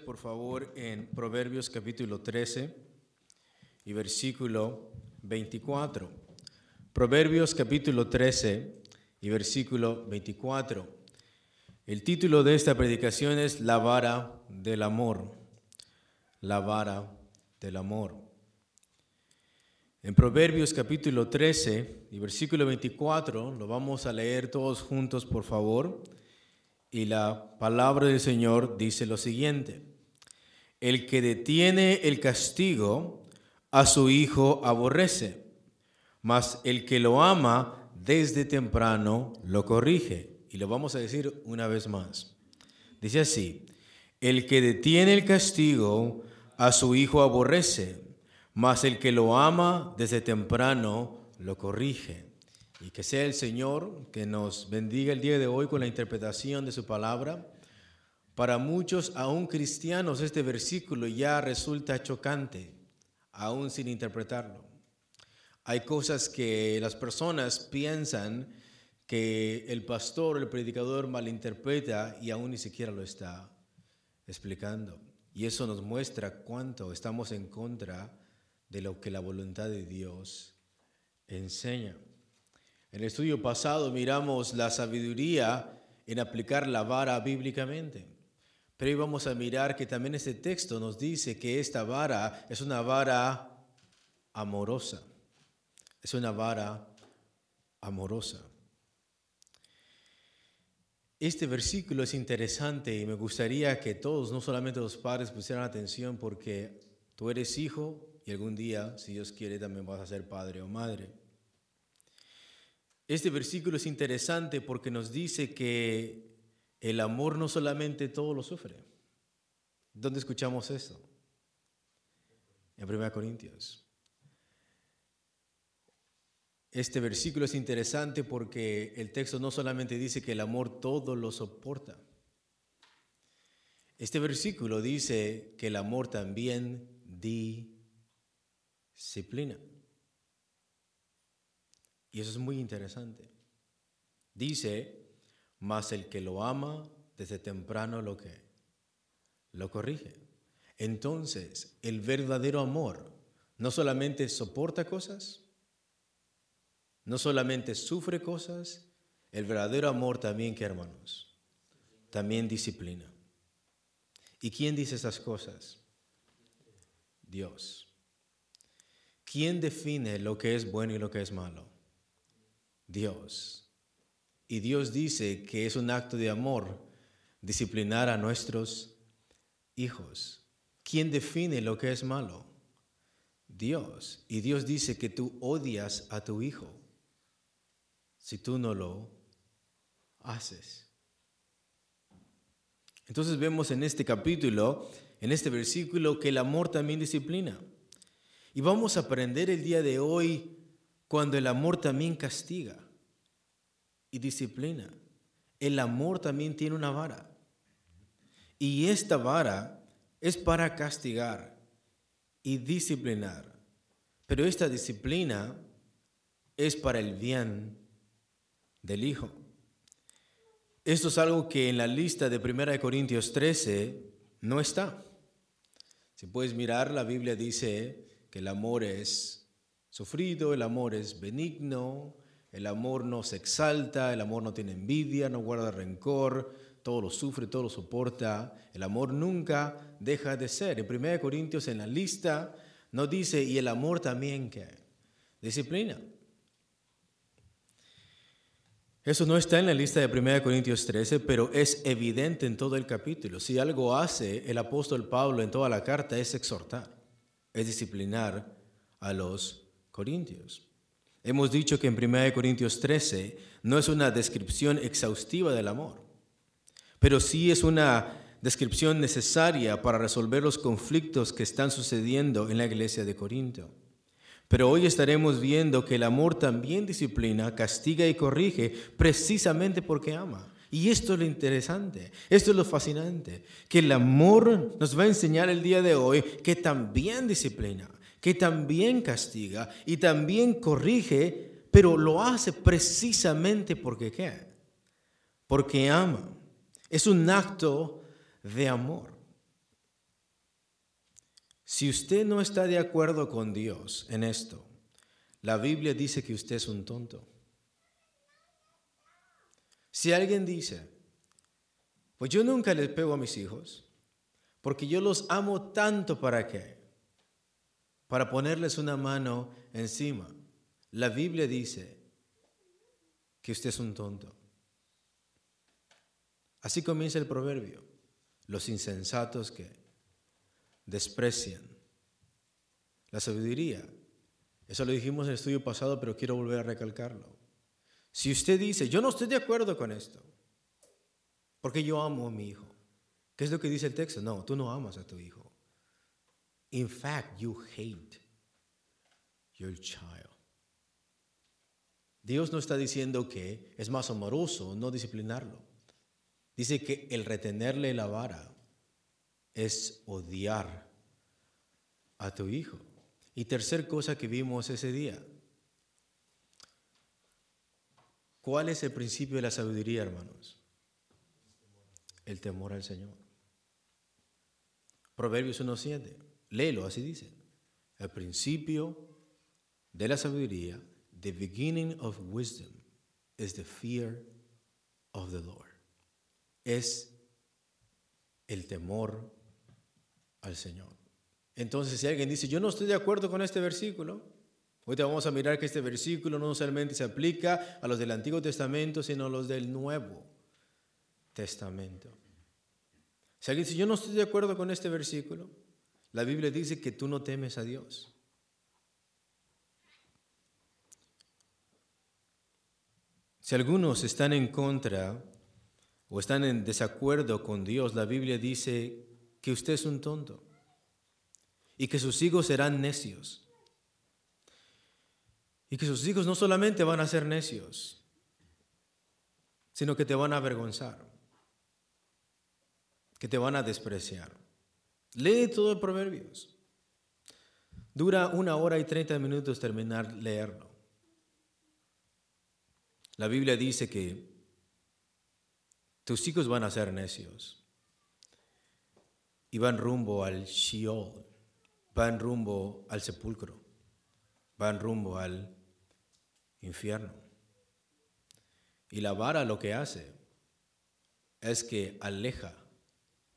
por favor, en Proverbios capítulo 13 y versículo 24. Proverbios capítulo 13 y versículo 24. El título de esta predicación es La vara del amor. La vara del amor. En Proverbios capítulo 13 y versículo 24, lo vamos a leer todos juntos, por favor. Y la palabra del Señor dice lo siguiente. El que detiene el castigo a su hijo aborrece, mas el que lo ama desde temprano lo corrige. Y lo vamos a decir una vez más. Dice así, el que detiene el castigo a su hijo aborrece, mas el que lo ama desde temprano lo corrige. Y que sea el Señor que nos bendiga el día de hoy con la interpretación de su palabra. Para muchos, aún cristianos, este versículo ya resulta chocante, aún sin interpretarlo. Hay cosas que las personas piensan que el pastor el predicador malinterpreta y aún ni siquiera lo está explicando. Y eso nos muestra cuánto estamos en contra de lo que la voluntad de Dios enseña. En el estudio pasado miramos la sabiduría en aplicar la vara bíblicamente. Pero hoy vamos a mirar que también este texto nos dice que esta vara es una vara amorosa. Es una vara amorosa. Este versículo es interesante y me gustaría que todos, no solamente los padres, pusieran atención porque tú eres hijo y algún día, si Dios quiere, también vas a ser padre o madre. Este versículo es interesante porque nos dice que el amor no solamente todo lo sufre. ¿Dónde escuchamos esto? En 1 Corintios. Este versículo es interesante porque el texto no solamente dice que el amor todo lo soporta. Este versículo dice que el amor también disciplina. Y eso es muy interesante. Dice, mas el que lo ama desde temprano lo que lo corrige. Entonces, el verdadero amor no solamente soporta cosas, no solamente sufre cosas, el verdadero amor también, que hermanos, también disciplina. ¿Y quién dice esas cosas? Dios. ¿Quién define lo que es bueno y lo que es malo? Dios. Y Dios dice que es un acto de amor disciplinar a nuestros hijos. ¿Quién define lo que es malo? Dios. Y Dios dice que tú odias a tu hijo si tú no lo haces. Entonces vemos en este capítulo, en este versículo, que el amor también disciplina. Y vamos a aprender el día de hoy cuando el amor también castiga y disciplina. El amor también tiene una vara. Y esta vara es para castigar y disciplinar. Pero esta disciplina es para el bien del Hijo. Esto es algo que en la lista de 1 Corintios 13 no está. Si puedes mirar, la Biblia dice que el amor es sufrido, el amor es benigno, el amor no se exalta, el amor no tiene envidia, no guarda rencor, todo lo sufre, todo lo soporta. El amor nunca deja de ser. En 1 Corintios en la lista no dice, y el amor también que disciplina. Eso no está en la lista de 1 Corintios 13, pero es evidente en todo el capítulo. Si algo hace el apóstol Pablo en toda la carta es exhortar, es disciplinar a los corintios. Hemos dicho que en 1 Corintios 13 no es una descripción exhaustiva del amor, pero sí es una descripción necesaria para resolver los conflictos que están sucediendo en la iglesia de Corinto. Pero hoy estaremos viendo que el amor también disciplina, castiga y corrige precisamente porque ama. Y esto es lo interesante, esto es lo fascinante, que el amor nos va a enseñar el día de hoy que también disciplina, que también castiga y también corrige, pero lo hace precisamente porque ¿qué? Porque ama. Es un acto de amor. Si usted no está de acuerdo con Dios en esto, la Biblia dice que usted es un tonto. Si alguien dice, pues yo nunca les pego a mis hijos, porque yo los amo tanto para qué? Para ponerles una mano encima. La Biblia dice que usted es un tonto. Así comienza el proverbio. Los insensatos que desprecian la sabiduría. Eso lo dijimos en el estudio pasado, pero quiero volver a recalcarlo. Si usted dice, yo no estoy de acuerdo con esto, porque yo amo a mi hijo, ¿qué es lo que dice el texto? No, tú no amas a tu hijo. In fact, you hate your child. Dios no está diciendo que es más amoroso no disciplinarlo. Dice que el retenerle la vara es odiar a tu hijo. Y tercer cosa que vimos ese día, ¿Cuál es el principio de la sabiduría, hermanos? El temor al Señor. Proverbios 1.7. Léelo, así dice. El principio de la sabiduría, the beginning of wisdom, is the fear of the Lord. Es el temor al Señor. Entonces, si alguien dice, yo no estoy de acuerdo con este versículo, Hoy vamos a mirar que este versículo no solamente se aplica a los del Antiguo Testamento, sino a los del Nuevo Testamento. Si alguien dice, yo no estoy de acuerdo con este versículo, la Biblia dice que tú no temes a Dios. Si algunos están en contra o están en desacuerdo con Dios, la Biblia dice que usted es un tonto y que sus hijos serán necios. Y que sus hijos no solamente van a ser necios, sino que te van a avergonzar, que te van a despreciar. Lee todo el Proverbios. Dura una hora y treinta minutos terminar leerlo. La Biblia dice que tus hijos van a ser necios y van rumbo al Sheol, van rumbo al sepulcro, van rumbo al infierno. Y la vara lo que hace es que aleja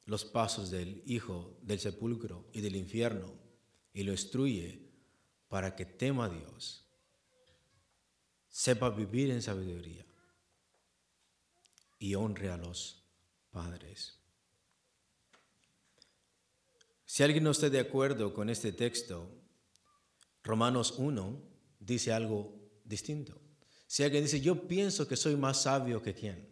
los pasos del Hijo del sepulcro y del infierno y lo instruye para que tema a Dios, sepa vivir en sabiduría y honre a los padres. Si alguien no está de acuerdo con este texto, Romanos 1 dice algo distinto. Si alguien dice, yo pienso que soy más sabio que quién,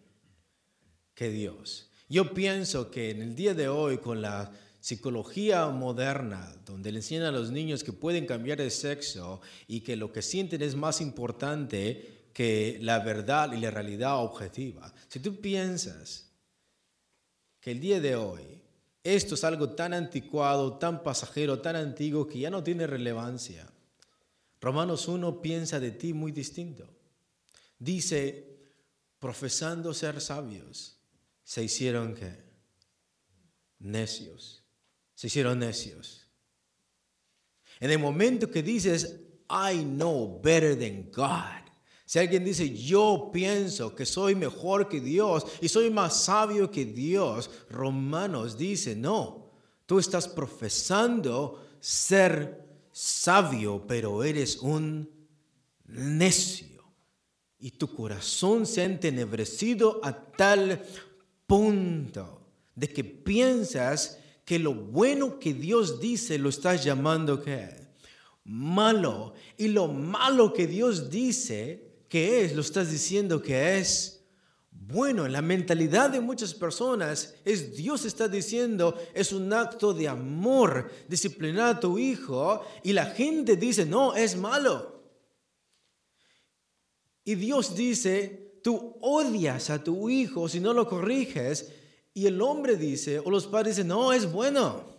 que Dios. Yo pienso que en el día de hoy, con la psicología moderna, donde le enseñan a los niños que pueden cambiar de sexo y que lo que sienten es más importante que la verdad y la realidad objetiva. Si tú piensas que el día de hoy esto es algo tan anticuado, tan pasajero, tan antiguo que ya no tiene relevancia, Romanos 1 piensa de ti muy distinto. Dice, profesando ser sabios, se hicieron que necios. Se hicieron necios. En el momento que dices, I know better than God. Si alguien dice, yo pienso que soy mejor que Dios y soy más sabio que Dios, Romanos dice, no, tú estás profesando ser sabio, pero eres un necio. Y tu corazón se ha entenebrecido a tal punto de que piensas que lo bueno que Dios dice lo estás llamando que malo. Y lo malo que Dios dice que es, lo estás diciendo que es bueno, la mentalidad de muchas personas es Dios está diciendo es un acto de amor disciplinar a tu hijo y la gente dice no, es malo. Y Dios dice, tú odias a tu hijo si no lo corriges y el hombre dice, o los padres dicen, no, es bueno.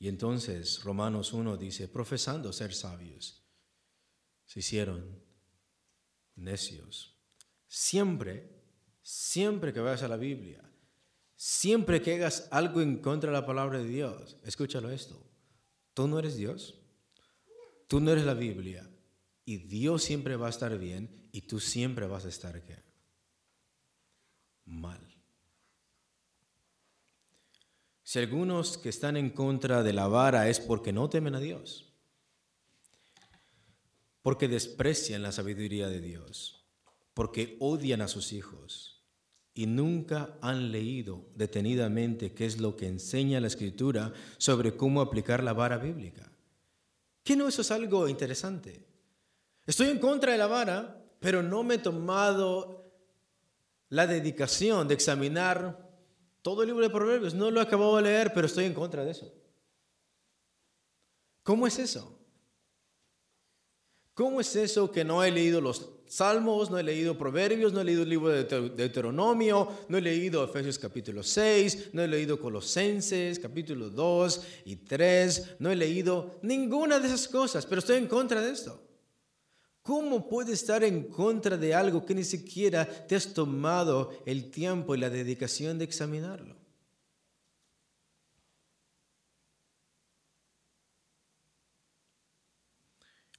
Y entonces Romanos 1 dice, profesando ser sabios, se hicieron necios. Siempre, siempre que vayas a la Biblia, siempre que hagas algo en contra de la palabra de Dios, escúchalo esto, tú no eres Dios, tú no eres la Biblia, y Dios siempre va a estar bien y tú siempre vas a estar ¿qué? mal. Si algunos que están en contra de la vara es porque no temen a Dios, porque desprecian la sabiduría de Dios, porque odian a sus hijos y nunca han leído detenidamente qué es lo que enseña la escritura sobre cómo aplicar la vara bíblica. ¿Qué no eso es algo interesante? Estoy en contra de la vara, pero no me he tomado la dedicación de examinar todo el libro de Proverbios. No lo he acabado de leer, pero estoy en contra de eso. ¿Cómo es eso? ¿Cómo es eso que no he leído los Salmos, no he leído Proverbios, no he leído el libro de Deuteronomio, no he leído Efesios capítulo 6, no he leído Colosenses capítulo 2 y 3, no he leído ninguna de esas cosas, pero estoy en contra de esto? ¿Cómo puedes estar en contra de algo que ni siquiera te has tomado el tiempo y la dedicación de examinarlo?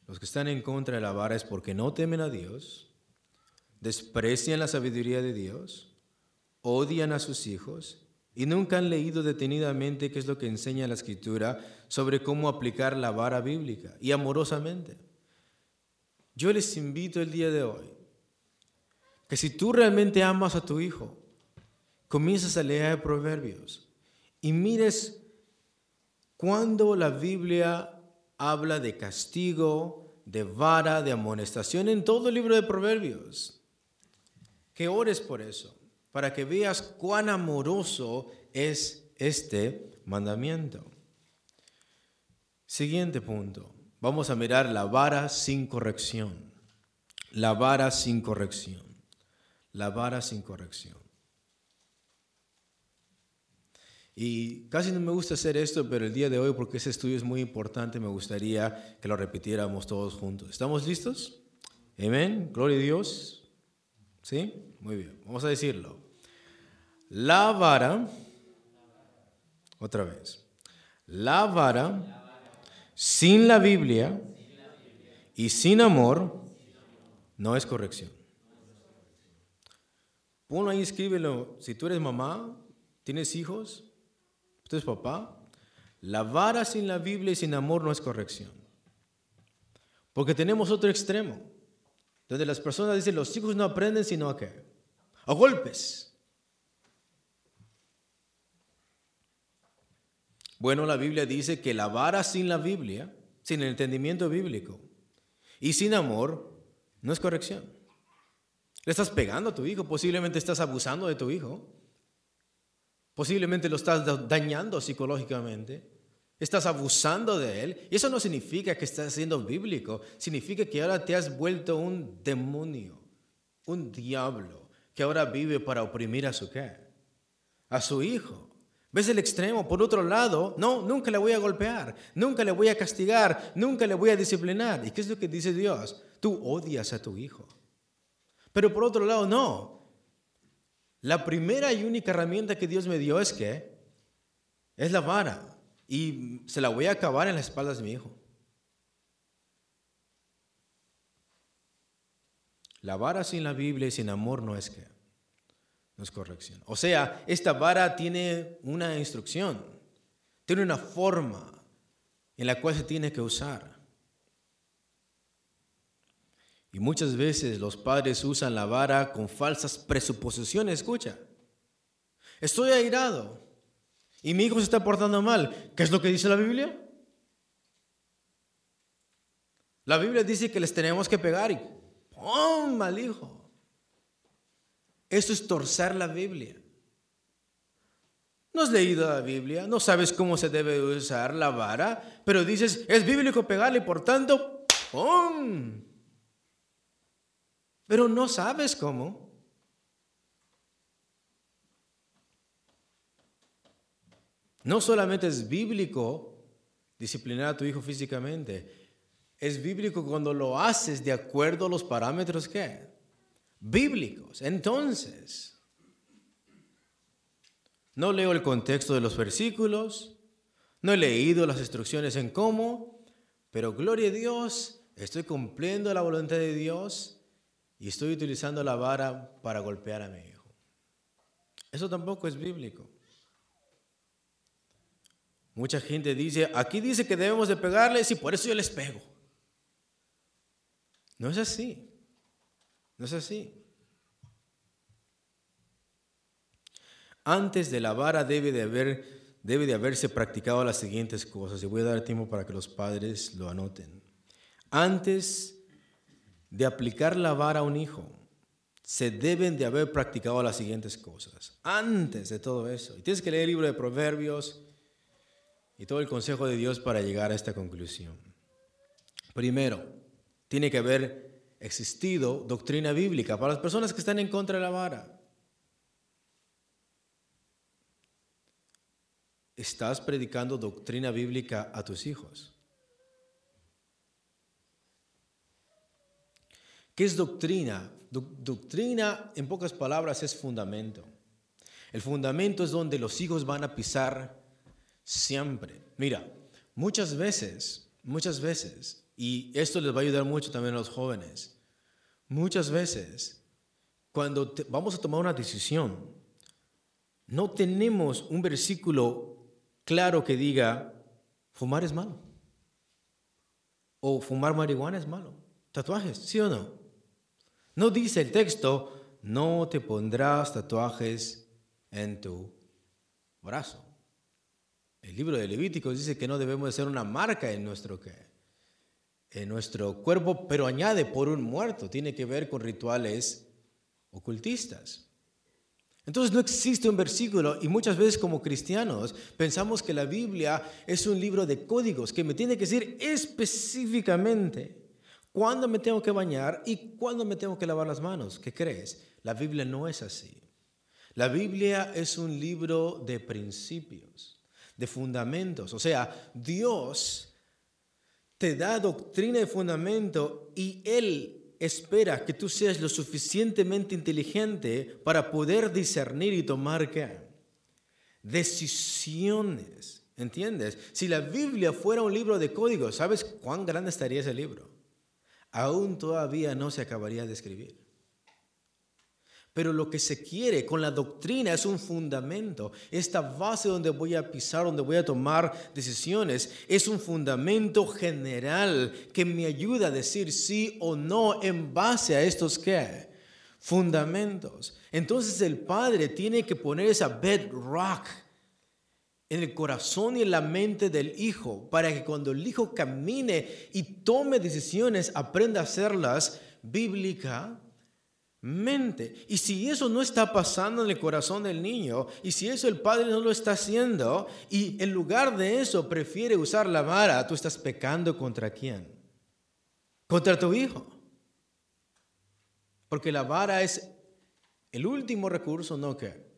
Los que están en contra de la vara es porque no temen a Dios, desprecian la sabiduría de Dios, odian a sus hijos y nunca han leído detenidamente qué es lo que enseña la escritura sobre cómo aplicar la vara bíblica y amorosamente. Yo les invito el día de hoy que si tú realmente amas a tu hijo, comienzas a leer proverbios y mires cuando la Biblia habla de castigo, de vara, de amonestación en todo el libro de proverbios. Que ores por eso, para que veas cuán amoroso es este mandamiento. Siguiente punto. Vamos a mirar la vara sin corrección. La vara sin corrección. La vara sin corrección. Y casi no me gusta hacer esto, pero el día de hoy, porque ese estudio es muy importante, me gustaría que lo repitiéramos todos juntos. ¿Estamos listos? Amén. Gloria a Dios. ¿Sí? Muy bien. Vamos a decirlo. La vara, otra vez. La vara sin la Biblia y sin amor no es corrección. Ponlo ahí, escríbelo. Si tú eres mamá, tienes hijos, tú eres papá, la vara sin la Biblia y sin amor no es corrección. Porque tenemos otro extremo, donde las personas dicen, los hijos no aprenden sino a qué? A golpes. Bueno, la Biblia dice que la vara sin la Biblia, sin el entendimiento bíblico y sin amor, no es corrección. Le estás pegando a tu hijo, posiblemente estás abusando de tu hijo, posiblemente lo estás dañando psicológicamente, estás abusando de él. Y eso no significa que estás siendo bíblico, significa que ahora te has vuelto un demonio, un diablo, que ahora vive para oprimir a su qué? A su hijo. ¿Ves el extremo? Por otro lado, no, nunca le voy a golpear, nunca le voy a castigar, nunca le voy a disciplinar. ¿Y qué es lo que dice Dios? Tú odias a tu hijo. Pero por otro lado, no. La primera y única herramienta que Dios me dio es que es la vara y se la voy a acabar en las espaldas de mi hijo. La vara sin la Biblia y sin amor no es que es corrección. O sea, esta vara tiene una instrucción, tiene una forma en la cual se tiene que usar. Y muchas veces los padres usan la vara con falsas presuposiciones. Escucha, estoy airado y mi hijo se está portando mal. ¿Qué es lo que dice la Biblia? La Biblia dice que les tenemos que pegar y ¡pum! mal hijo. Eso es torcer la Biblia. No has leído la Biblia, no sabes cómo se debe usar la vara, pero dices, es bíblico pegarle, por tanto, ¡Pum! Pero no sabes cómo. No solamente es bíblico disciplinar a tu hijo físicamente, es bíblico cuando lo haces de acuerdo a los parámetros que bíblicos. Entonces, no leo el contexto de los versículos, no he leído las instrucciones en cómo, pero gloria a Dios, estoy cumpliendo la voluntad de Dios y estoy utilizando la vara para golpear a mi hijo. Eso tampoco es bíblico. Mucha gente dice, aquí dice que debemos de pegarles y por eso yo les pego. No es así. No es así. Antes de la vara debe de, haber, debe de haberse practicado las siguientes cosas. Y voy a dar tiempo para que los padres lo anoten. Antes de aplicar la vara a un hijo, se deben de haber practicado las siguientes cosas. Antes de todo eso. Y tienes que leer el libro de Proverbios y todo el consejo de Dios para llegar a esta conclusión. Primero, tiene que haber existido doctrina bíblica para las personas que están en contra de la vara. ¿Estás predicando doctrina bíblica a tus hijos? ¿Qué es doctrina? doctrina, en pocas palabras, es fundamento. El fundamento es donde los hijos van a pisar Siempre. Mira, muchas veces, muchas veces, y esto les va a ayudar mucho también a los jóvenes, muchas veces, cuando vamos a tomar una decisión, no tenemos un versículo claro que diga, fumar es malo. O fumar marihuana es malo. Tatuajes, ¿sí o no? No dice el texto, no te pondrás tatuajes en tu brazo. El libro de Levíticos dice que no debemos de ser una marca en nuestro, en nuestro cuerpo, pero añade por un muerto. Tiene que ver con rituales ocultistas. Entonces no existe un versículo y muchas veces como cristianos pensamos que la Biblia es un libro de códigos que me tiene que decir específicamente cuándo me tengo que bañar y cuándo me tengo que lavar las manos. ¿Qué crees? La Biblia no es así. La Biblia es un libro de principios de fundamentos. O sea, Dios te da doctrina de fundamento y Él espera que tú seas lo suficientemente inteligente para poder discernir y tomar decisiones. ¿Entiendes? Si la Biblia fuera un libro de códigos, ¿sabes cuán grande estaría ese libro? Aún todavía no se acabaría de escribir. Pero lo que se quiere con la doctrina es un fundamento. Esta base donde voy a pisar, donde voy a tomar decisiones, es un fundamento general que me ayuda a decir sí o no en base a estos qué? Fundamentos. Entonces el padre tiene que poner esa bedrock en el corazón y en la mente del hijo para que cuando el hijo camine y tome decisiones, aprenda a hacerlas bíblica mente. Y si eso no está pasando en el corazón del niño, y si eso el padre no lo está haciendo, y en lugar de eso prefiere usar la vara, tú estás pecando contra quién? Contra tu hijo. Porque la vara es el último recurso, no que.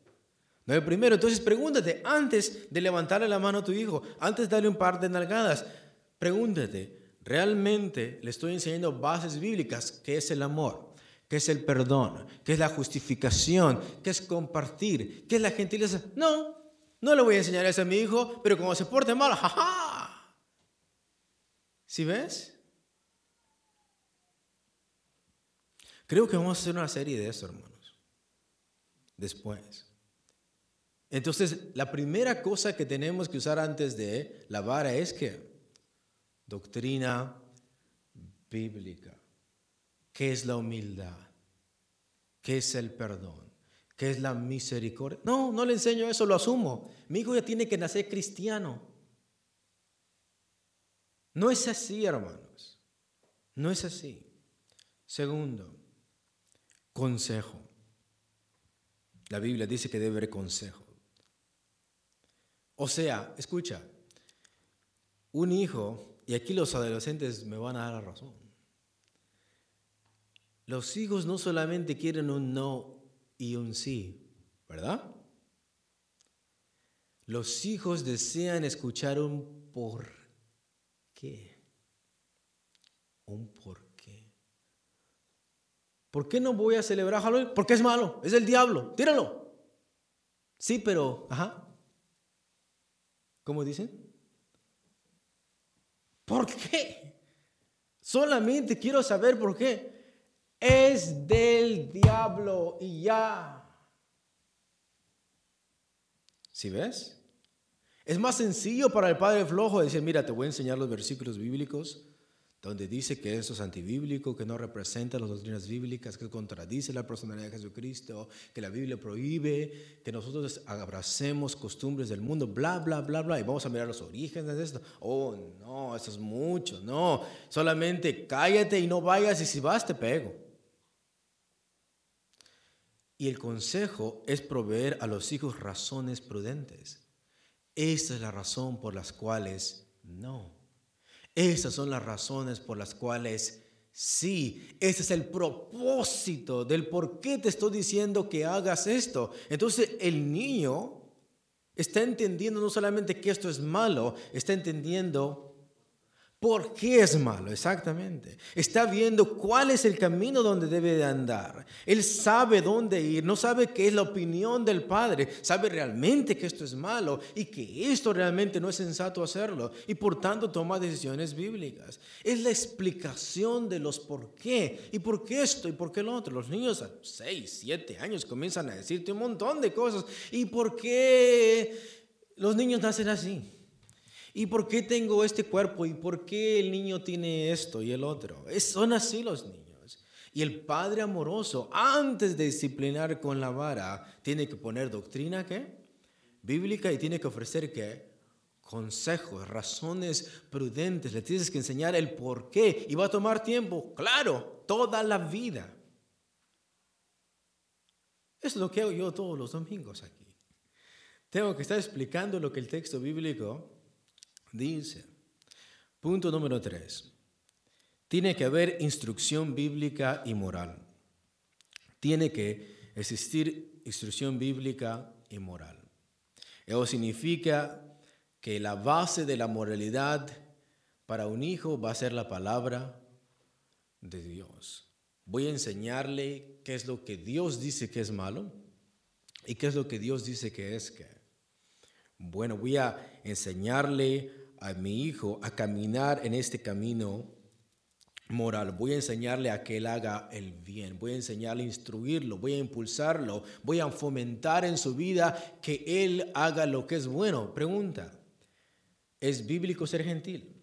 No el primero. Entonces pregúntate, antes de levantarle la mano a tu hijo, antes de darle un par de nalgadas, pregúntate, ¿realmente le estoy enseñando bases bíblicas? ¿Qué es el amor? ¿Qué es el perdón? ¿Qué es la justificación? ¿Qué es compartir? ¿Qué es la gentileza? No, no le voy a enseñar eso a mi hijo, pero como se porte mal, jaja. ¿Sí ves? Creo que vamos a hacer una serie de eso, hermanos. Después. Entonces, la primera cosa que tenemos que usar antes de la vara es que doctrina bíblica. ¿Qué es la humildad? ¿Qué es el perdón? ¿Qué es la misericordia? No, no le enseño eso, lo asumo. Mi hijo ya tiene que nacer cristiano. No es así, hermanos. No es así. Segundo, consejo. La Biblia dice que debe haber consejo. O sea, escucha, un hijo, y aquí los adolescentes me van a dar la razón. Los hijos no solamente quieren un no y un sí, ¿verdad? Los hijos desean escuchar un por qué. Un por qué. ¿Por qué no voy a celebrar Halloween? Porque es malo, es el diablo, tíralo. Sí, pero, ajá. ¿Cómo dicen? ¿Por qué? Solamente quiero saber por qué. Es del diablo y ya. ¿Sí ves? Es más sencillo para el padre flojo decir, mira, te voy a enseñar los versículos bíblicos donde dice que eso es antibíblico, que no representa las doctrinas bíblicas, que contradice la personalidad de Jesucristo, que la Biblia prohíbe, que nosotros abracemos costumbres del mundo, bla, bla, bla, bla, y vamos a mirar los orígenes de esto. Oh, no, eso es mucho, no, solamente cállate y no vayas y si vas te pego. Y el consejo es proveer a los hijos razones prudentes. Esta es la razón por las cuales no. Esas son las razones por las cuales sí. Ese es el propósito del por qué te estoy diciendo que hagas esto. Entonces el niño está entendiendo no solamente que esto es malo, está entendiendo ¿Por qué es malo? Exactamente. Está viendo cuál es el camino donde debe de andar. Él sabe dónde ir, no sabe qué es la opinión del Padre, sabe realmente que esto es malo y que esto realmente no es sensato hacerlo y por tanto toma decisiones bíblicas. Es la explicación de los por qué y por qué esto y por qué lo otro. Los niños a 6, 7 años comienzan a decirte un montón de cosas y por qué los niños nacen así. ¿Y por qué tengo este cuerpo? ¿Y por qué el niño tiene esto y el otro? son así los niños. Y el padre amoroso, antes de disciplinar con la vara, tiene que poner doctrina, ¿qué? Bíblica y tiene que ofrecer, ¿qué? Consejos, razones prudentes. Le tienes que enseñar el por qué. Y va a tomar tiempo, claro, toda la vida. Es lo que hago yo todos los domingos aquí. Tengo que estar explicando lo que el texto bíblico Dice, punto número tres, tiene que haber instrucción bíblica y moral. Tiene que existir instrucción bíblica y moral. Eso significa que la base de la moralidad para un hijo va a ser la palabra de Dios. Voy a enseñarle qué es lo que Dios dice que es malo y qué es lo que Dios dice que es. Bueno, voy a enseñarle a mi hijo a caminar en este camino moral. Voy a enseñarle a que él haga el bien. Voy a enseñarle a instruirlo. Voy a impulsarlo. Voy a fomentar en su vida que él haga lo que es bueno. Pregunta, ¿es bíblico ser gentil?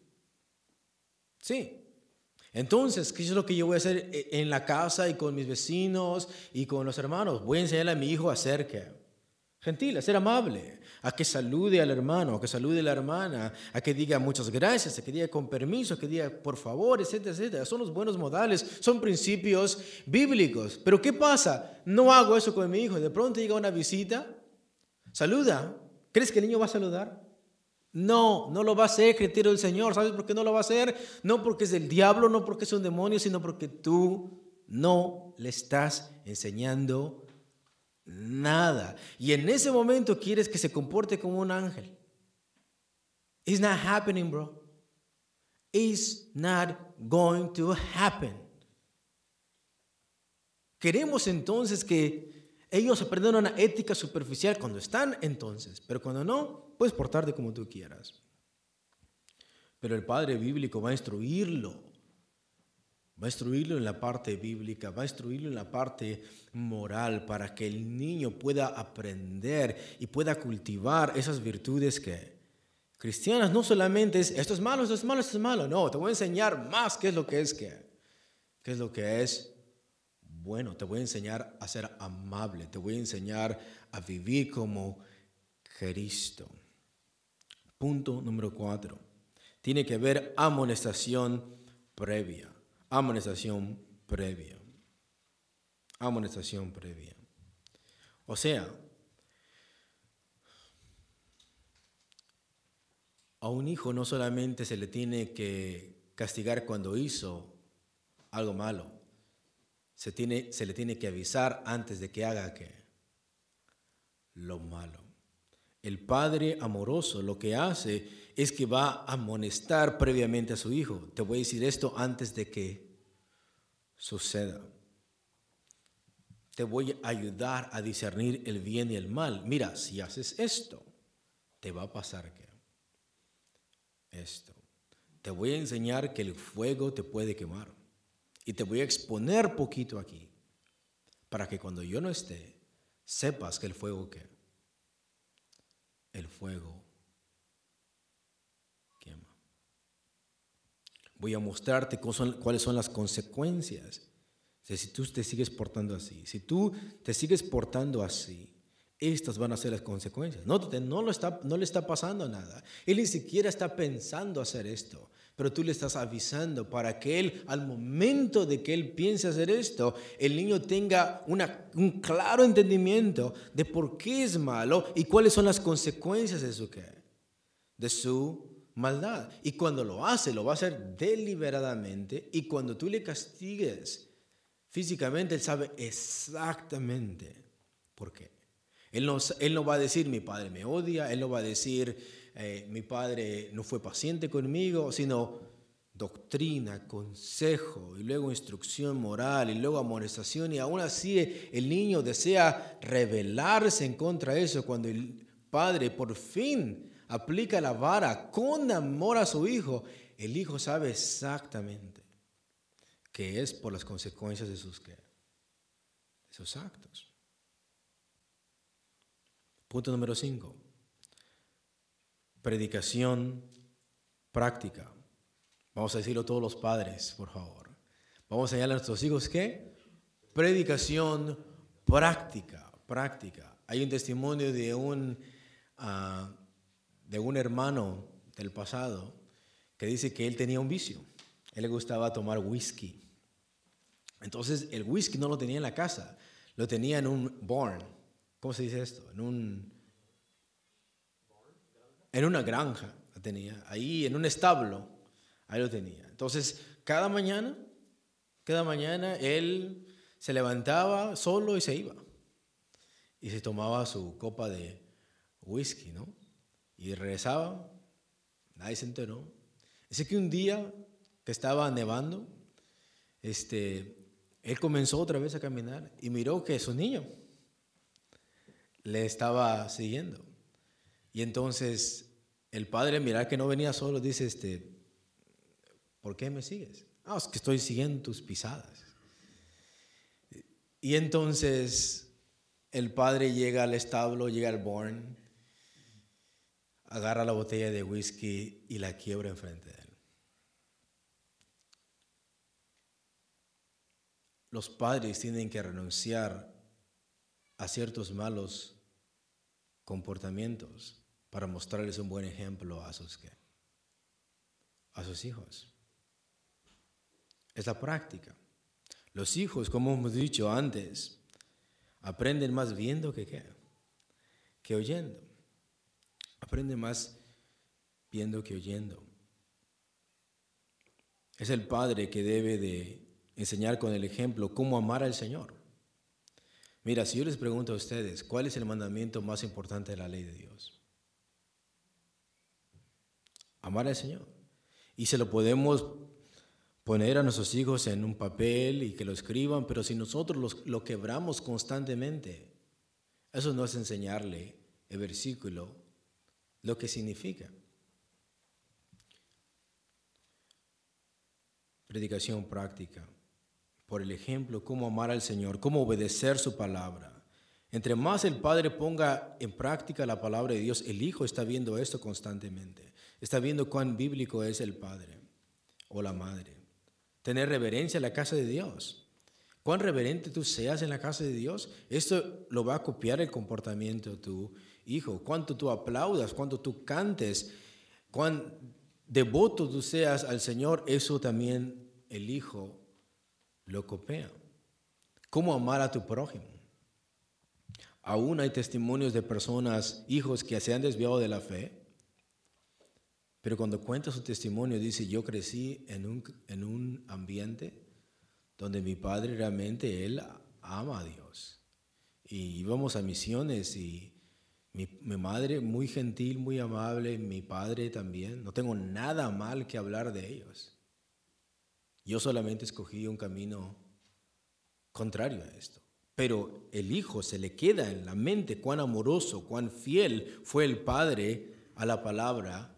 Sí. Entonces, ¿qué es lo que yo voy a hacer en la casa y con mis vecinos y con los hermanos? Voy a enseñarle a mi hijo a ser que gentil, a ser amable, a que salude al hermano, a que salude a la hermana, a que diga muchas gracias, a que diga con permiso, a que diga por favor, etcétera, etcétera. Son los buenos modales, son principios bíblicos. Pero ¿qué pasa? No hago eso con mi hijo. De pronto llega una visita, saluda. ¿Crees que el niño va a saludar? No, no lo va a hacer, criterio del Señor. ¿Sabes por qué no lo va a hacer? No porque es del diablo, no porque es un demonio, sino porque tú no le estás enseñando nada. Y en ese momento quieres que se comporte como un ángel. It's not happening, bro. It's not going to happen. Queremos entonces que ellos aprendan una ética superficial cuando están entonces, pero cuando no, puedes portarte como tú quieras. Pero el Padre bíblico va a instruirlo Va a instruirlo en la parte bíblica, va a instruirlo en la parte moral para que el niño pueda aprender y pueda cultivar esas virtudes que cristianas no solamente es esto es malo, esto es malo, esto es malo. No, te voy a enseñar más qué es lo que es que qué es lo que es bueno, te voy a enseñar a ser amable, te voy a enseñar a vivir como Cristo. Punto número cuatro. Tiene que haber amonestación previa amonestación previa. Amonestación previa. O sea, a un hijo no solamente se le tiene que castigar cuando hizo algo malo, se, tiene, se le tiene que avisar antes de que haga lo malo. El padre amoroso lo que hace es que va a amonestar previamente a su hijo. Te voy a decir esto antes de que suceda. Te voy a ayudar a discernir el bien y el mal. Mira, si haces esto, te va a pasar qué? Esto. Te voy a enseñar que el fuego te puede quemar. Y te voy a exponer poquito aquí, para que cuando yo no esté, sepas que el fuego que el fuego Voy a mostrarte cuáles son las consecuencias si tú te sigues portando así. Si tú te sigues portando así, estas van a ser las consecuencias. No, no, lo está, no le está pasando nada. Él ni siquiera está pensando hacer esto pero tú le estás avisando para que él, al momento de que él piense hacer esto, el niño tenga un claro entendimiento de por qué es malo y cuáles son las consecuencias de su, de su maldad. Y cuando lo hace, lo va a hacer deliberadamente y cuando tú le castigues físicamente, él sabe exactamente por qué. Él no, él no va a decir mi padre me odia, él no va a decir eh, mi padre no fue paciente conmigo, sino doctrina, consejo y luego instrucción moral y luego amonestación y aún así el niño desea rebelarse en contra de eso cuando el padre por fin aplica la vara con amor a su hijo, el hijo sabe exactamente que es por las consecuencias de sus, de sus actos. Punto número 5 predicación práctica. Vamos a decirlo todos los padres, por favor. Vamos a enseñarle a nuestros hijos que predicación práctica, práctica. Hay un testimonio de un, ah, de un hermano del pasado que dice que él tenía un vicio. Él le gustaba tomar whisky. Entonces el whisky no lo tenía en la casa, lo tenía en un barn. ¿Cómo se dice esto? En un en una granja la tenía, ahí en un establo, ahí lo tenía. Entonces, cada mañana, cada mañana él se levantaba solo y se iba. Y se tomaba su copa de whisky, ¿no? Y regresaba, nadie se enteró. Así que un día que estaba nevando, este, él comenzó otra vez a caminar y miró que su niño le estaba siguiendo. Y entonces el padre, mirar que no venía solo, dice, este, ¿por qué me sigues? Ah, es que estoy siguiendo tus pisadas. Y entonces el padre llega al establo, llega al barn, agarra la botella de whisky y la quiebra enfrente de él. Los padres tienen que renunciar a ciertos malos comportamientos para mostrarles un buen ejemplo a sus, a sus hijos. Es la práctica. Los hijos, como hemos dicho antes, aprenden más viendo que, que oyendo. Aprenden más viendo que oyendo. Es el padre que debe de enseñar con el ejemplo cómo amar al Señor. Mira, si yo les pregunto a ustedes, ¿cuál es el mandamiento más importante de la ley de Dios? amar al Señor. Y se lo podemos poner a nuestros hijos en un papel y que lo escriban, pero si nosotros lo quebramos constantemente, eso no es enseñarle el versículo lo que significa. Predicación práctica, por el ejemplo, cómo amar al Señor, cómo obedecer su palabra. Entre más el Padre ponga en práctica la palabra de Dios, el Hijo está viendo esto constantemente. Está viendo cuán bíblico es el Padre o la Madre. Tener reverencia en la casa de Dios. Cuán reverente tú seas en la casa de Dios, esto lo va a copiar el comportamiento tu hijo. Cuánto tú aplaudas, cuánto tú cantes, cuán devoto tú seas al Señor, eso también el hijo lo copia. ¿Cómo amar a tu prójimo? Aún hay testimonios de personas, hijos que se han desviado de la fe, pero cuando cuenta su testimonio dice, yo crecí en un, en un ambiente donde mi padre realmente, él ama a Dios. Y íbamos a misiones y mi, madre muy gentil, muy amable, mi padre también. No tengo nada mal que hablar de ellos. Yo solamente escogí un camino contrario a esto. Pero el hijo se le queda en la mente cuán amoroso, cuán fiel fue el padre a la palabra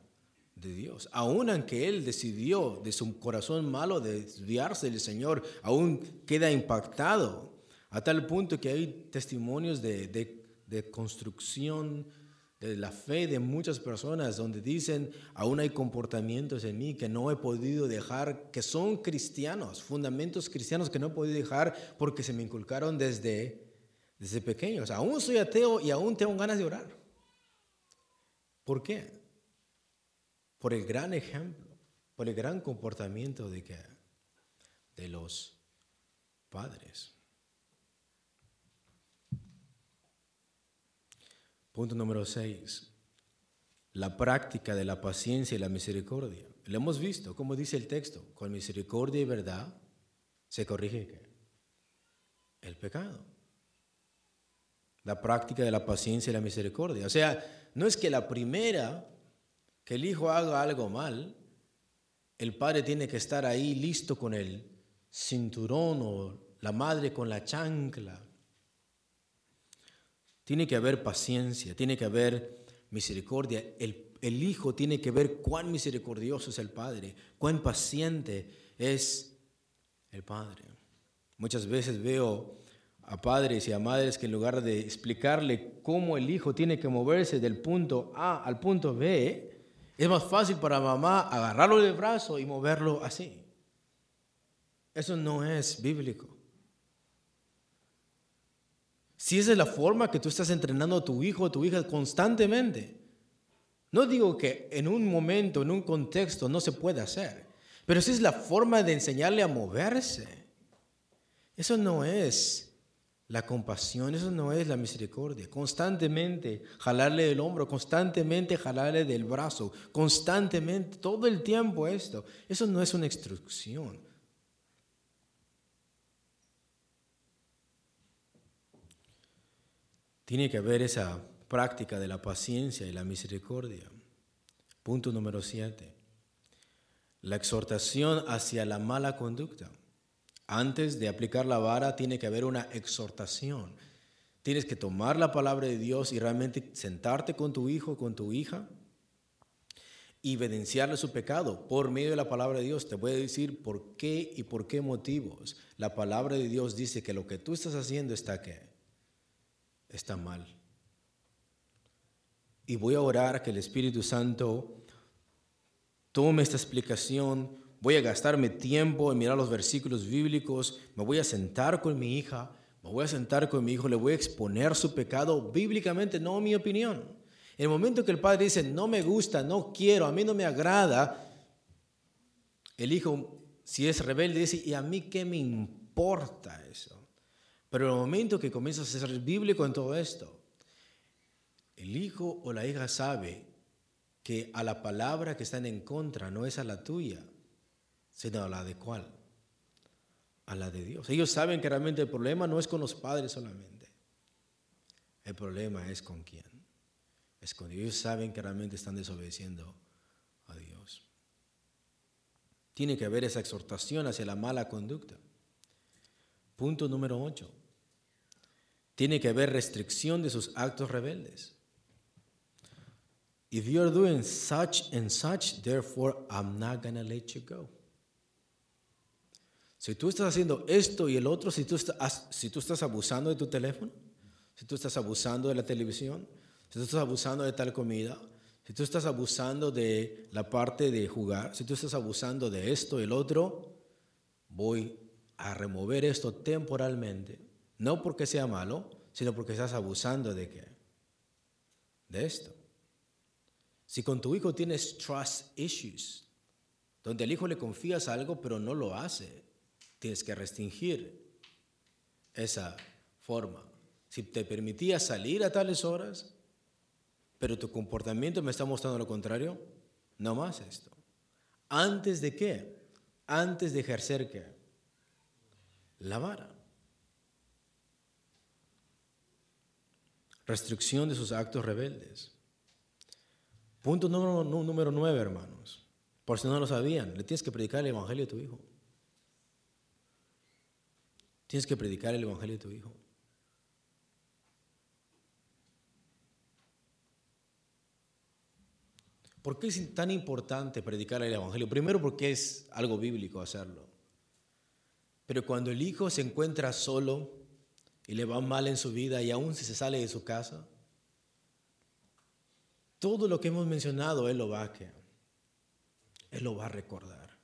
de Dios. Aún aunque él decidió de su corazón malo desviarse del Señor, aún queda impactado a tal punto que hay testimonios de, construcción de la fe de muchas personas donde dicen, aún hay comportamientos en mí que no he podido dejar, que son cristianos, fundamentos cristianos que no he podido dejar porque se me inculcaron desde, desde pequeños. Aún soy ateo y aún tengo ganas de orar. ¿Por qué? Por el gran ejemplo, por el gran comportamiento de, que, de los padres. Punto número 6. La práctica de la paciencia y la misericordia. Lo hemos visto, como dice el texto, con misericordia y verdad se corrige el pecado. La práctica de la paciencia y la misericordia. O sea, no es que la primera que el hijo haga algo mal, el padre tiene que estar ahí listo con el cinturón o la madre con la chancla tiene que haber paciencia, tiene que haber misericordia. El, Hijo tiene que ver cuán misericordioso es el Padre, cuán paciente es el Padre. Muchas veces veo a padres y a madres que en lugar de explicarle cómo el hijo tiene que moverse del punto A al punto B, es más fácil para mamá agarrarlo del brazo y moverlo así. Eso no es bíblico. Si esa es la forma que tú estás entrenando a tu hijo o a tu hija constantemente. No digo que en un momento, en un contexto no se puede hacer, pero si es la forma de enseñarle a moverse. Eso no es la compasión, eso no es la misericordia. Constantemente jalarle del hombro, constantemente jalarle del brazo, constantemente, todo el tiempo esto. Eso no es una instrucción. Tiene que haber esa práctica de la paciencia y la misericordia. Punto número siete. La exhortación hacia la mala conducta. Antes de aplicar la vara tiene que haber una exhortación. Tienes que tomar la palabra de Dios y realmente sentarte con tu hijo, con tu hija y evidenciarle su pecado por medio de la palabra de Dios. Te voy a decir por qué y por qué motivos. La palabra de Dios dice que lo que tú estás haciendo está qué? Está mal. Y voy a orar que el Espíritu Santo tome esta explicación. Voy a gastarme tiempo en mirar los versículos bíblicos. Me voy a sentar con mi hija. Me voy a sentar con mi hijo. Le voy a exponer su pecado bíblicamente, no mi opinión. En el momento que el padre dice, no me gusta, no quiero, a mí no me agrada, el hijo, si es rebelde, dice, ¿y a mí qué me importa eso? Pero en el momento que comienzas a ser bíblico en todo esto, el hijo o la hija sabe que a la palabra que están en contra no es a la tuya, sino a la de cuál? A la de Dios. Ellos saben que realmente el problema no es con los padres solamente. El problema es con quién. Es con Ellos saben que realmente están desobedeciendo a Dios. Tiene que haber esa exhortación hacia la mala conducta. Punto número 8. Tiene que haber restricción de sus actos rebeldes. If you're doing such and such, therefore I'm not to let you go. Si tú estás haciendo esto y el otro, si tú, estás, si tú estás abusando de tu teléfono, si tú estás abusando de la televisión, si tú estás abusando de tal comida, si tú estás abusando de la parte de jugar, si tú estás abusando de esto y el otro, voy a remover esto temporalmente no porque sea malo, sino porque estás abusando de qué? De esto. Si con tu hijo tienes trust issues, donde al hijo le confías algo pero no lo hace, tienes que restringir esa forma. Si te permitía salir a tales horas, pero tu comportamiento me está mostrando lo contrario, no más esto. ¿Antes de qué? Antes de ejercer qué? La vara. Restricción de sus actos rebeldes. Punto número, número nueve, hermanos. Por si no lo sabían, le tienes que predicar el Evangelio a tu hijo. Tienes que predicar el Evangelio a tu hijo. ¿Por qué es tan importante predicar el Evangelio? Primero porque es algo bíblico hacerlo. Pero cuando el hijo se encuentra solo y le va mal en su vida y aún si se sale de su casa, todo lo que hemos mencionado él lo va a él lo va a recordar.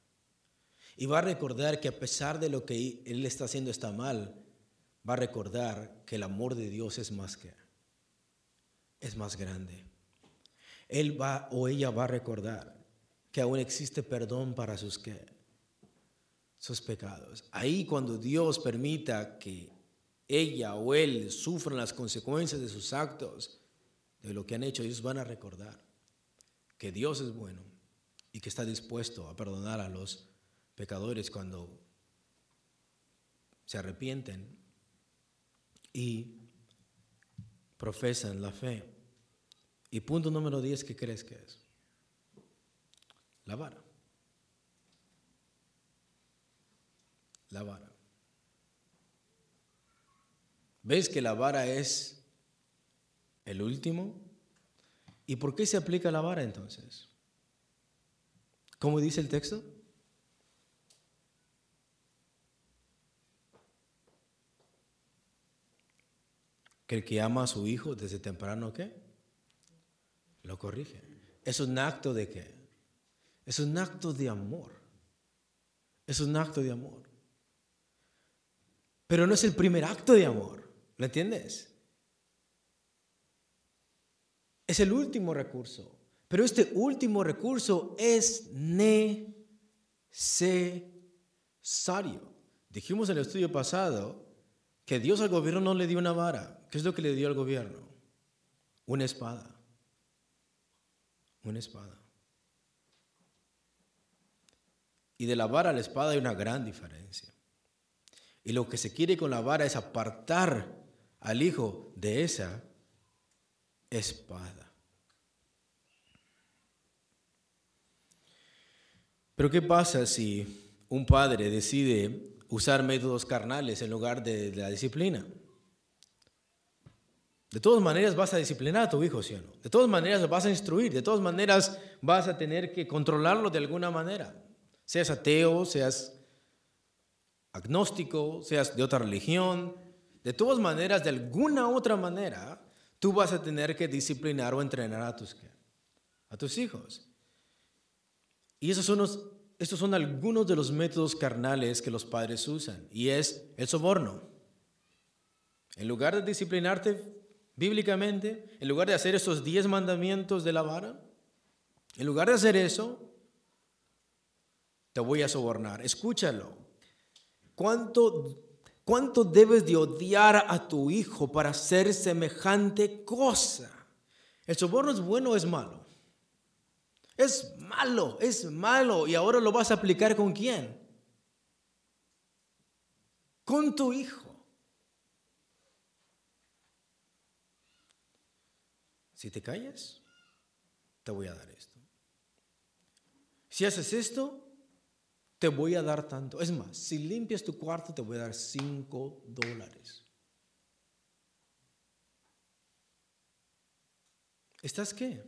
Y va a recordar que a pesar de lo que él está haciendo está mal, va a recordar que el amor de Dios es más que es más grande él va o ella va a recordar que aún existe perdón para sus, sus pecados. Ahí cuando Dios permita que ella o él sufran las consecuencias de sus actos, de lo que han hecho, ellos van a recordar que Dios es bueno y que está dispuesto a perdonar a los pecadores cuando se arrepienten y profesan la fe. Y punto número 10, ¿qué crees que es? La vara. La vara. ¿Ves que la vara es el último? ¿Y por qué se aplica la vara entonces? ¿Cómo dice el texto? Que el que ama a su hijo desde temprano, ¿qué? lo corrige. Es un acto de qué? Es un acto de amor. Es un acto de amor. Pero no es el primer acto de amor. ¿Lo entiendes? Es el último recurso. Pero este último recurso es necesario. Dijimos en el estudio pasado que Dios al gobierno no le dio una vara. ¿Qué es lo que le dio al gobierno? Una espada una espada. Y de la vara a la espada hay una gran diferencia. Y lo que se quiere con la vara es apartar al hijo de esa espada. Pero ¿qué pasa si un padre decide usar métodos carnales en lugar de la disciplina? De todas maneras vas a disciplinar a tu hijo, ¿sí o no? De todas maneras vas a instruir, de todas maneras vas a tener que controlarlo de alguna manera. Seas ateo, seas agnóstico, seas de otra religión, de todas maneras, de alguna otra manera, tú vas a tener que disciplinar o entrenar a tus, a tus hijos. Y esos son, estos son algunos de los métodos carnales que los padres usan, y es el soborno. En lugar de disciplinarte bíblicamente, en lugar de hacer esos diez mandamientos de la vara, en lugar de hacer eso, te voy a sobornar. Escúchalo. ¿Cuánto, cuánto debes de odiar a tu hijo para hacer semejante cosa? ¿El soborno es bueno o es malo? Es malo, es malo. ¿Y ahora lo vas a aplicar con quién? Con tu hijo. Si te callas, te voy a dar esto. Si haces esto, te voy a dar tanto. Es más, si limpias tu cuarto, te voy a dar cinco dólares. ¿Estás qué?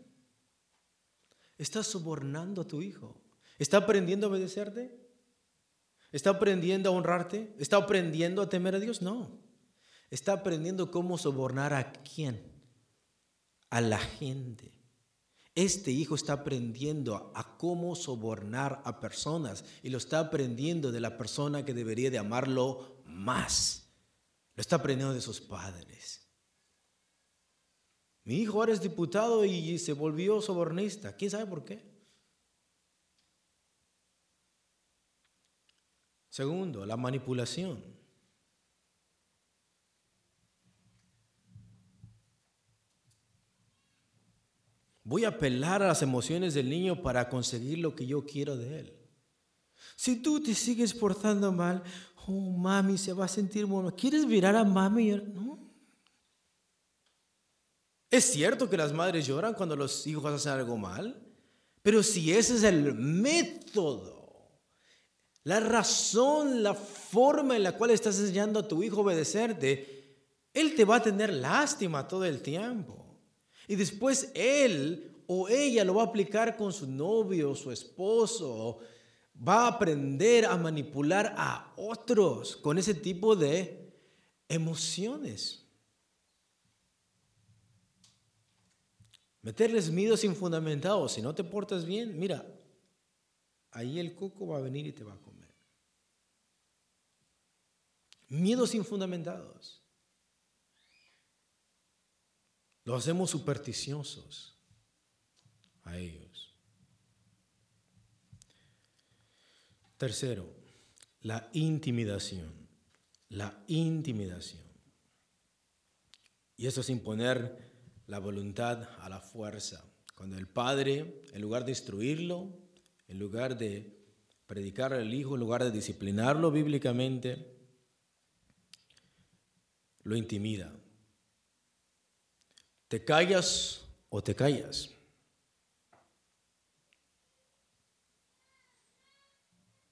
¿Estás sobornando a tu hijo? ¿Está aprendiendo a obedecerte? ¿Está aprendiendo a honrarte? ¿Está aprendiendo a temer a Dios? No. Está aprendiendo cómo sobornar a quién a la gente. Este hijo está aprendiendo a cómo sobornar a personas y lo está aprendiendo de la persona que debería de amarlo más. Lo está aprendiendo de sus padres. Mi hijo ahora es diputado y se volvió sobornista. ¿Quién sabe por qué? Segundo, la manipulación. Voy a apelar a las emociones del niño para conseguir lo que yo quiero de él. Si tú te sigues portando mal, oh, mami se va a sentir bueno. ¿Quieres mirar a mami? No. Es cierto que las madres lloran cuando los hijos hacen algo mal, pero si ese es el método, la razón, la forma en la cual estás enseñando a tu hijo a obedecerte, él te va a tener lástima todo el tiempo. Y después él o ella lo va a aplicar con su novio, su esposo, va a aprender a manipular a otros con ese tipo de emociones. Meterles miedos infundamentados. Si no te portas bien, mira, ahí el coco va a venir y te va a comer. Miedos infundamentados. Lo hacemos supersticiosos a ellos. Tercero, la intimidación. La intimidación. Y eso es imponer la voluntad a la fuerza. Cuando el padre, en lugar de instruirlo, en lugar de predicar al hijo, en lugar de disciplinarlo bíblicamente, lo intimida. ¿Te callas o te callas?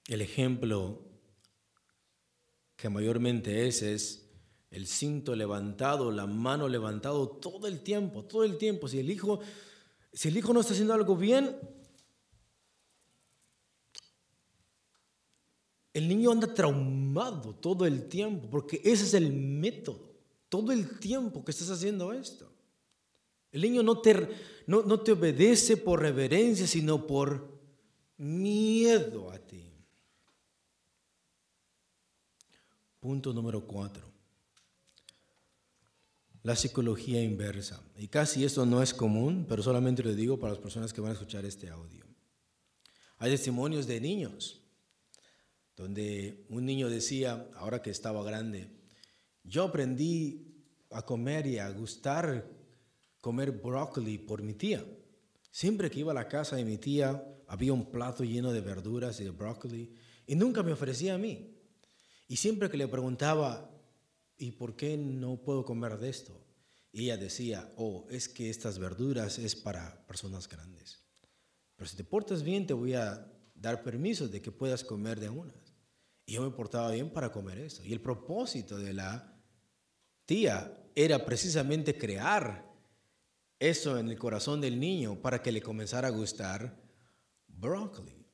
El ejemplo que mayormente es es el cinto levantado, la mano levantado todo el tiempo, todo el tiempo. Si el hijo, si el hijo no está haciendo algo bien, el niño anda traumado todo el tiempo, porque ese es el método, todo el tiempo que estás haciendo esto. El niño no te, no, no te obedece por reverencia, sino por miedo a ti. Punto número cuatro la psicología inversa. Y casi esto no es común, pero solamente lo digo para las personas que van a escuchar este audio. Hay testimonios de niños, donde un niño decía, ahora que estaba grande, yo aprendí a comer y a gustar comer brócoli por mi tía. Siempre que iba a la casa de mi tía, había un plato lleno de verduras y de brócoli, y nunca me ofrecía a mí. Y siempre que le preguntaba, ¿y por qué no puedo comer de esto? Ella decía, oh, es que estas verduras es para personas grandes. Pero si te portas bien, te voy a dar permiso de que puedas comer de unas. Y yo me portaba bien para comer eso. Y el propósito de la tía era precisamente crear eso en el corazón del niño para que le comenzara a gustar brócoli.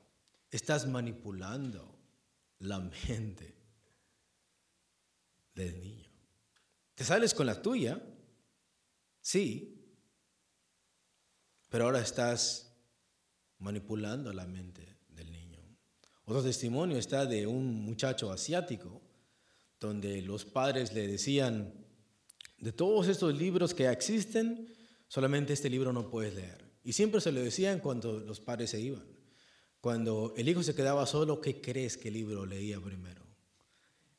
Estás manipulando la mente del niño. Te sales con la tuya, sí, pero ahora estás manipulando la mente del niño. Otro testimonio está de un muchacho asiático, donde los padres le decían, de todos estos libros que existen, solamente este libro no puedes leer. Y siempre se lo decían cuando los padres se iban. Cuando el hijo se quedaba solo, ¿qué crees que el libro leía primero?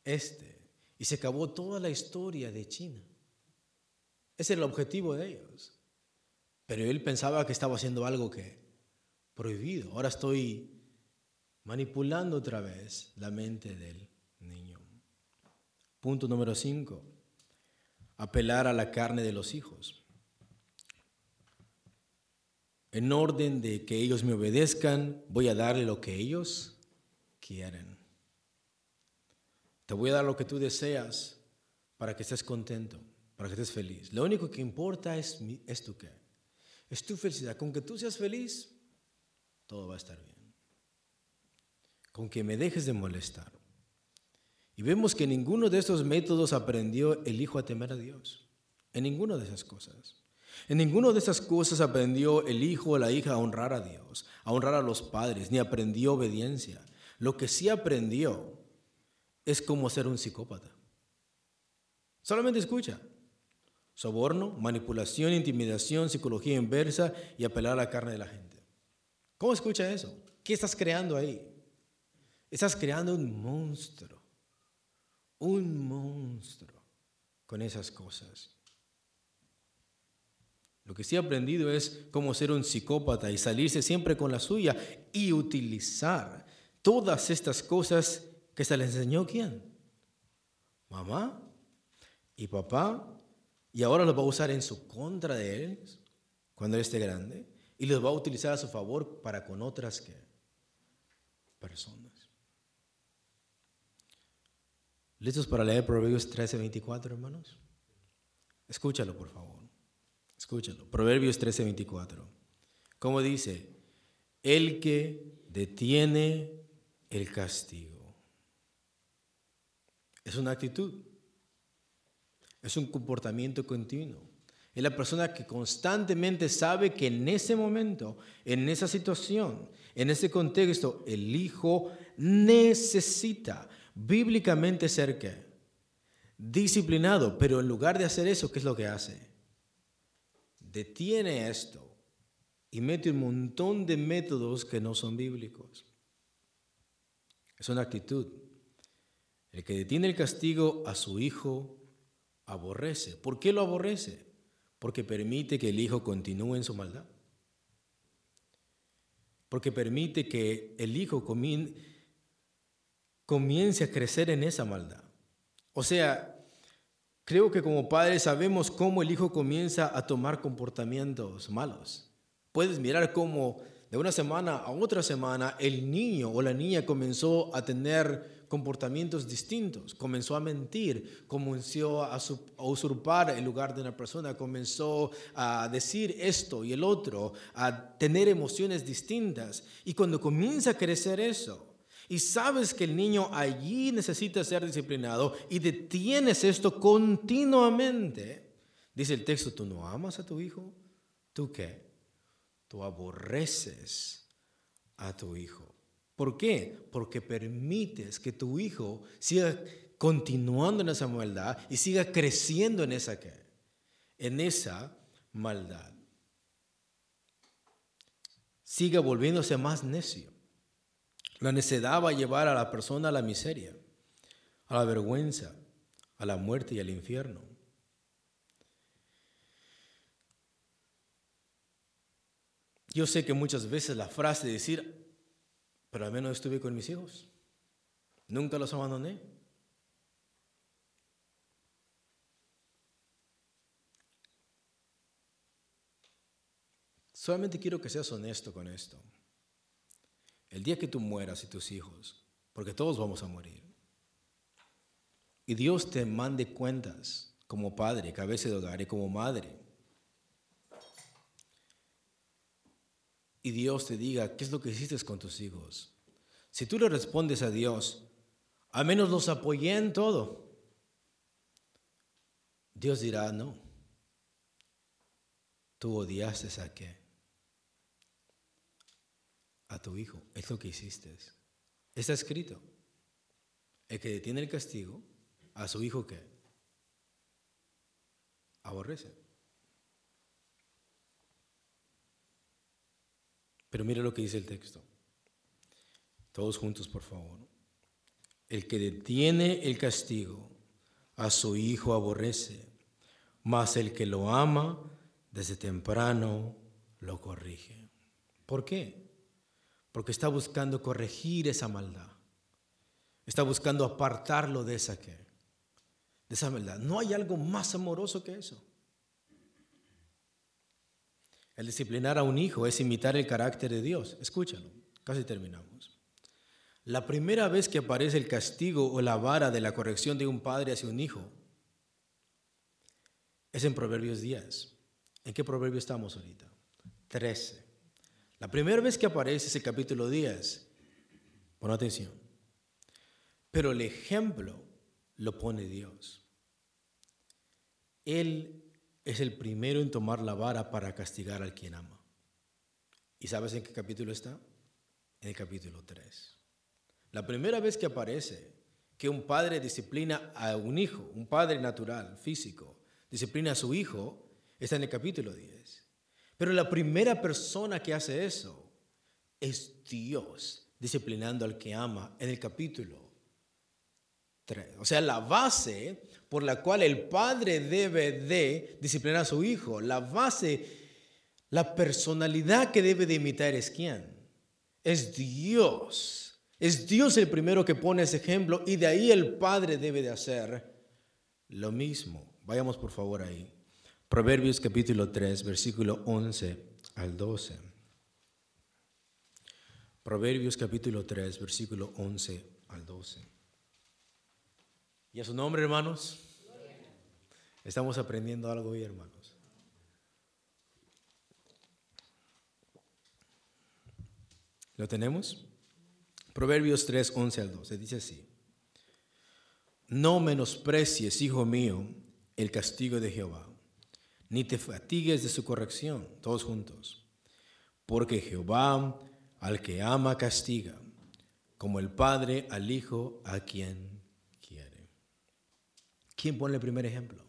Este. Y se acabó toda la historia de China. Ese era el objetivo de ellos. Pero él pensaba que estaba haciendo algo que prohibido. Ahora estoy manipulando otra vez la mente del niño. Punto número 5. Apelar a la carne de los hijos. En orden de que ellos me obedezcan, voy a darle lo que ellos quieren. Te voy a dar lo que tú deseas para que estés contento, para que estés feliz. Lo único que importa es, es tu qué. Es tu felicidad. Con que tú seas feliz, todo va a estar bien. Con que me dejes de molestar. Y vemos que ninguno de estos métodos aprendió el hijo a temer a Dios. En ninguna de esas cosas. En ninguna de esas cosas aprendió el hijo o la hija a honrar a Dios, a honrar a los padres, ni aprendió obediencia. Lo que sí aprendió es como ser un psicópata. Solamente escucha. Soborno, manipulación, intimidación, psicología inversa y apelar a la carne de la gente. ¿Cómo escucha eso? ¿Qué estás creando ahí? Estás creando un monstruo. Un monstruo con esas cosas. Lo que sí he aprendido es cómo ser un psicópata y salirse siempre con la suya y utilizar todas estas cosas que se le enseñó quién? Mamá y papá. Y ahora los va a usar en su contra de él cuando él esté grande. Y los va a utilizar a su favor para con otras personas. ¿Listos para leer Proverbios 13, 24, hermanos? Escúchalo, por favor. Escúchalo. Proverbios 13, 24. ¿Cómo dice? El que detiene el castigo. Es una actitud. Es un comportamiento continuo. Es la persona que constantemente sabe que en ese momento, en esa situación, en ese contexto, el hijo necesita bíblicamente ser qué? Disciplinado, pero en lugar de hacer eso, ¿qué es lo que hace? Detiene esto y mete un montón de métodos que no son bíblicos. Es una actitud. El que detiene el castigo a su hijo aborrece. ¿Por qué lo aborrece? Porque permite que el hijo continúe en su maldad. Porque permite que el hijo comience a crecer en esa maldad. O sea, creo que como padres sabemos cómo el hijo comienza a tomar comportamientos malos. Puedes mirar cómo de una semana a otra semana el niño o la niña comenzó a tener comportamientos distintos, comenzó a mentir, comenzó a, usurpar el lugar de una persona, comenzó a decir esto y el otro, a tener emociones distintas. Y cuando comienza a crecer eso, y sabes que el niño allí necesita ser disciplinado y detienes esto continuamente, dice el texto, ¿tú no amas a tu hijo? ¿Tú qué? tú aborreces a tu hijo. ¿Por qué? Porque permites que tu hijo siga continuando en esa maldad y siga creciendo en esa en esa maldad. Siga volviéndose más necio. La necedad va a llevar a la persona a la miseria, a la vergüenza, a la muerte y al infierno. Yo sé que muchas veces la frase de decir, pero al menos estuve con mis hijos, nunca los abandoné. Solamente quiero que seas honesto con esto. El día que tú mueras y tus hijos, porque todos vamos a morir, y Dios te mande cuentas como padre, cabeza de hogar y como madre, y Dios te diga, ¿qué es lo que hiciste con tus hijos? Si tú le respondes a Dios, al menos los apoyé en todo, Dios dirá, no, tú odiaste a qué? A tu hijo, es lo que hiciste. Está escrito. El que detiene el castigo, a su hijo qué? Aborrece. Pero mire lo que dice el texto. Todos juntos, por favor. El que detiene el castigo a su hijo aborrece, mas el que lo ama desde temprano lo corrige. ¿Por qué? Porque está buscando corregir esa maldad. Está buscando apartarlo de esa que de esa maldad. No hay algo más amoroso que eso. El disciplinar a un hijo es imitar el carácter de Dios. Escúchalo, casi terminamos. La primera vez que aparece el castigo o la vara de la corrección de un padre hacia un hijo es en Proverbios 10. ¿En qué proverbio estamos ahorita? 13. La primera vez que aparece es el capítulo 10. Pon atención. Pero el ejemplo lo pone Dios. Él es el primero en tomar la vara para castigar al quien ama. ¿Y sabes en qué capítulo está? En el capítulo 3. La primera vez que aparece que un padre disciplina a un hijo, un padre natural, físico, disciplina a su hijo, está en el capítulo 10. Pero la primera persona que hace eso es Dios disciplinando al que ama en el capítulo o sea, la base por la cual el padre debe de disciplinar a su hijo, la base, la personalidad que debe de imitar es quién? Es Dios. Es Dios el primero que pone ese ejemplo y de ahí el Padre debe de hacer lo mismo. Vayamos por favor ahí. Proverbios capítulo 3, versículo 11 al 12. Proverbios capítulo 3, versículo 11 al 12. ¿Y a su nombre, hermanos? Estamos aprendiendo algo hoy, hermanos. ¿Lo tenemos? Proverbios 3, 11 al 12. Dice así. No menosprecies, hijo mío, el castigo de Jehová, ni te fatigues de su corrección, todos juntos. Porque Jehová al que ama castiga, como el Padre al Hijo a quien quiere. ¿Quién pone el primer ejemplo?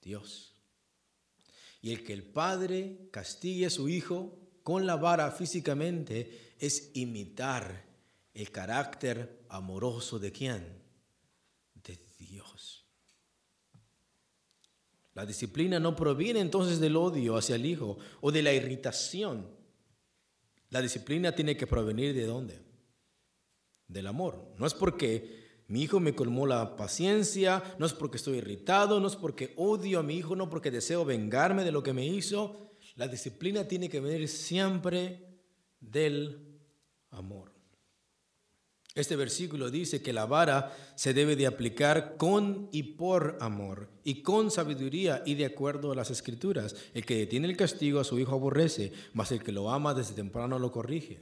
Dios. Y el que el Padre castigue a su Hijo con la vara físicamente es imitar el carácter amoroso de quién? De Dios. La disciplina no proviene entonces del odio hacia el Hijo o de la irritación. La disciplina tiene que provenir de dónde? Del amor. No es porque mi hijo me colmó la paciencia, no es porque estoy irritado, no es porque odio a mi hijo, no porque deseo vengarme de lo que me hizo. La disciplina tiene que venir siempre del amor. Este versículo dice que la vara se debe de aplicar con y por amor y con sabiduría y de acuerdo a las escrituras. El que detiene el castigo a su hijo aborrece, mas el que lo ama desde temprano lo corrige.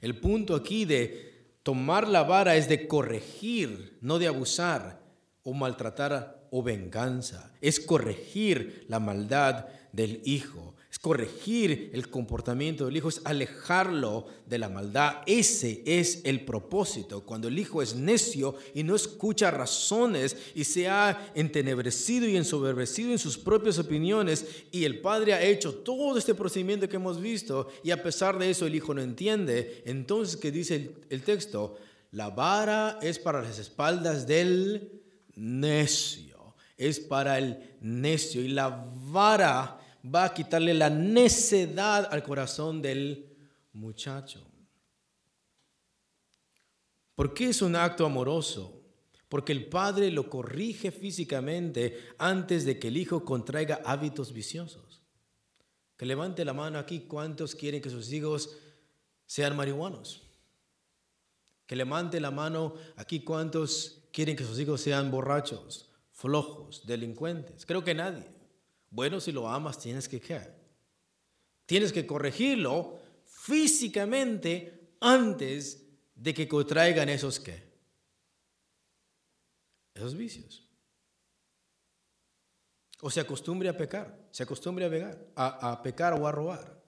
El punto aquí de tomar la vara es de corregir, no de abusar o maltratar o venganza. Es corregir la maldad del hijo corregir el comportamiento del hijo, es alejarlo de la maldad. Ese es el propósito. Cuando el hijo es necio y no escucha razones y se ha entenebrecido y ensoberbecido en sus propias opiniones y el padre ha hecho todo este procedimiento que hemos visto y a pesar de eso el hijo no entiende, entonces ¿qué dice el, el texto? La vara es para las espaldas del necio, es para el necio y la vara va a quitarle la necedad al corazón del muchacho. ¿Por qué es un acto amoroso? Porque el padre lo corrige físicamente antes de que el hijo contraiga hábitos viciosos. Que levante la mano aquí cuántos quieren que sus hijos sean marihuanos. Que levante la mano aquí cuántos quieren que sus hijos sean borrachos, flojos, delincuentes. Creo que nadie. Bueno, si lo amas, tienes que qué? Tienes que corregirlo físicamente antes de que contraigan esos qué? Esos vicios. O se acostumbre a pecar, se acostumbre a pecar, a, a pecar o a robar.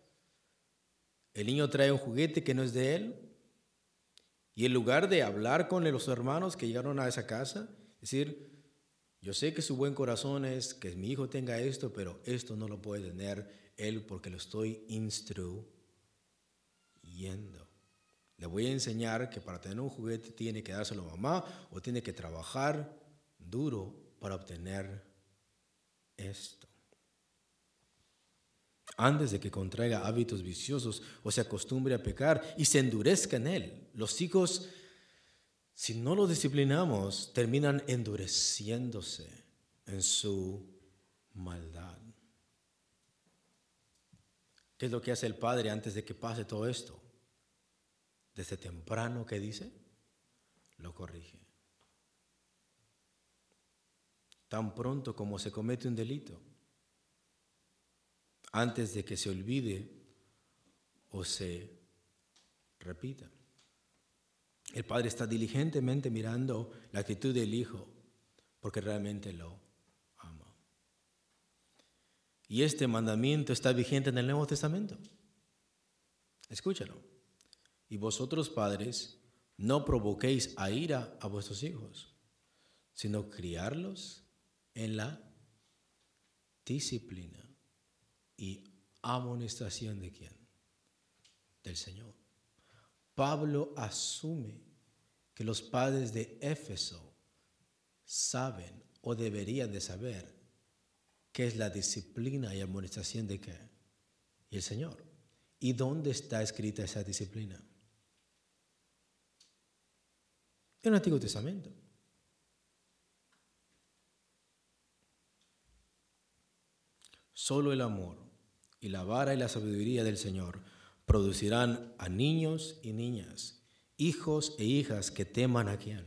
El niño trae un juguete que no es de él y en lugar de hablar con los hermanos que llegaron a esa casa, decir, yo sé que su buen corazón es que mi hijo tenga esto, pero esto no lo puede tener él porque lo estoy instruyendo. Le voy a enseñar que para tener un juguete tiene que dárselo a mamá o tiene que trabajar duro para obtener esto. Antes de que contraiga hábitos viciosos o se acostumbre a pecar y se endurezca en él, los hijos si no lo disciplinamos, terminan endureciéndose en su maldad. ¿Qué es lo que hace el Padre antes de que pase todo esto? Desde temprano, ¿qué dice? Lo corrige. Tan pronto como se comete un delito, antes de que se olvide o se repita. El padre está diligentemente mirando la actitud del hijo porque realmente lo ama. Y este mandamiento está vigente en el Nuevo Testamento. Escúchalo. Y vosotros padres, no provoquéis a ira a vuestros hijos, sino criarlos en la disciplina y amonestación de quién? Del Señor. Pablo asume que los padres de Éfeso saben o deberían de saber qué es la disciplina y amonestación de qué? Y el Señor. ¿Y dónde está escrita esa disciplina? En el Antiguo Testamento. Solo el amor y la vara y la sabiduría del Señor producirán a niños y niñas, hijos e hijas que teman a quién,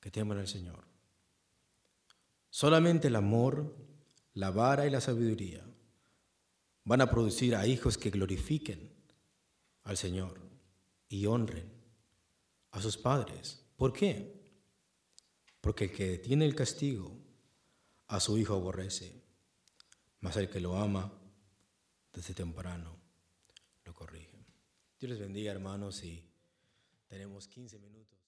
que teman al Señor. Solamente el amor, la vara y la sabiduría van a producir a hijos que glorifiquen al Señor y honren a sus padres. ¿Por qué? Porque el que tiene el castigo a su hijo aborrece, mas el que lo ama desde temprano. Dios les bendiga hermanos y tenemos 15 minutos.